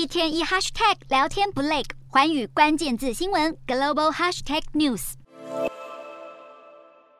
一天一 hashtag 聊天不累，寰宇关键字新闻 global hashtag news。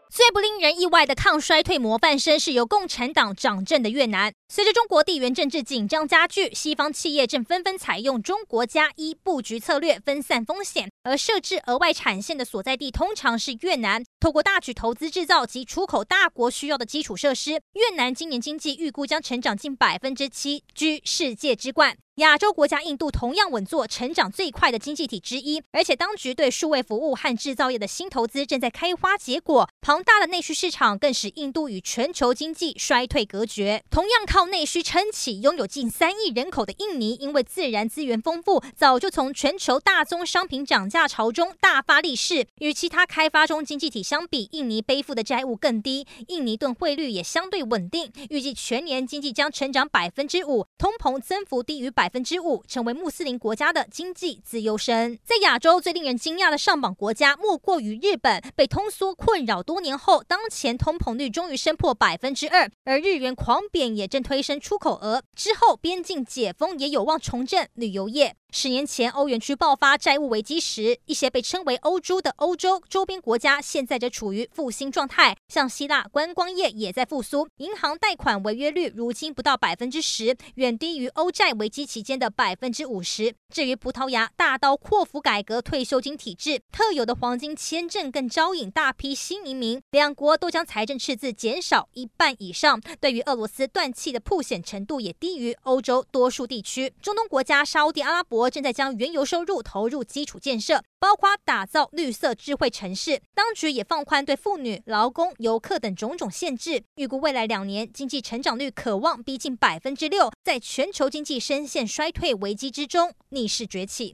最不令人意外的抗衰退模范生是由共产党掌政的越南。随着中国地缘政治紧张加剧，西方企业正纷纷采用“中国加一”布局策略，分散风险。而设置额外产线的所在地通常是越南。透过大举投资制造及出口大国需要的基础设施，越南今年经济预估将成长近百分之七，居世界之冠。亚洲国家印度同样稳坐成长最快的经济体之一，而且当局对数位服务和制造业的新投资正在开花结果。庞大的内需市场更使印度与全球经济衰退隔绝。同样靠内需撑起，拥有近三亿人口的印尼，因为自然资源丰富，早就从全球大宗商品涨价潮中大发利市。与其他开发中经济体相比，印尼背负的债务更低，印尼盾汇率也相对稳定。预计全年经济将成长百分之五，通膨增幅低于百。分之五，成为穆斯林国家的经济自由身。在亚洲最令人惊讶的上榜国家，莫过于日本。被通缩困扰多年后，当前通膨率终于升破百分之二，而日元狂贬也正推升出口额。之后边境解封也有望重振旅游业。十年前，欧元区爆发债务危机时，一些被称为“欧洲”的欧洲周边国家，现在则处于复兴状态。像希腊，观光业也在复苏，银行贷款违约率如今不到百分之十，远低于欧债危机期间的百分之五十。至于葡萄牙，大刀阔斧改革退休金体制，特有的黄金签证更招引大批新移民，两国都将财政赤字减少一半以上。对于俄罗斯断气的破险程度也低于欧洲多数地区。中东国家沙乌地阿拉伯。国正在将原油收入投入基础建设，包括打造绿色智慧城市。当局也放宽对妇女、劳工、游客等种种限制。预估未来两年经济成长率可望逼近百分之六，在全球经济深陷衰退危机之中逆势崛起。